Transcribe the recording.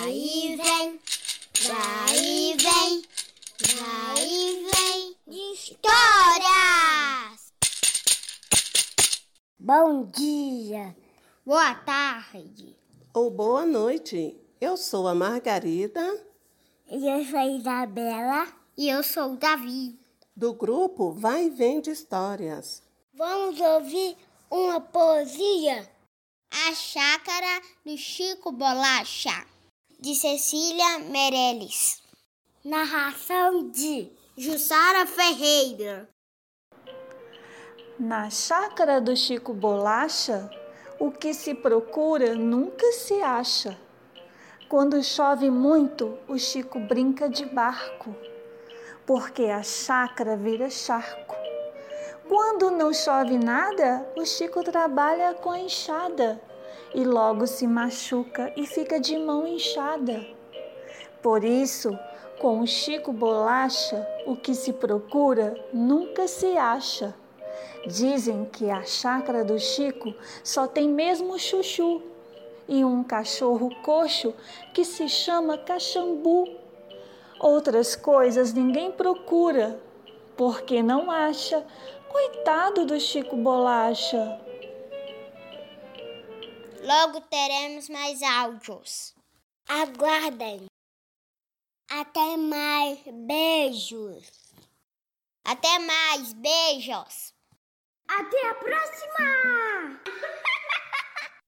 Vai e vem, vai e vem, vai e vem de histórias. Bom dia, boa tarde ou boa noite. Eu sou a Margarida. E eu sou a Isabela. E eu sou o Davi. Do grupo Vai e Vem de Histórias. Vamos ouvir uma poesia. A Chácara do Chico Bolacha, de Cecília Meirelles. Narração de Jussara Ferreira. Na chácara do Chico Bolacha, o que se procura nunca se acha. Quando chove muito, o Chico brinca de barco, porque a chácara vira charco. Quando não chove nada, o Chico trabalha com a enxada e logo se machuca e fica de mão inchada. Por isso, com o Chico Bolacha, o que se procura nunca se acha. Dizem que a chácara do Chico só tem mesmo chuchu e um cachorro coxo que se chama caxambu. Outras coisas ninguém procura, porque não acha Coitado do Chico Bolacha. Logo teremos mais áudios. Aguardem. Até mais. Beijos. Até mais. Beijos. Até a próxima!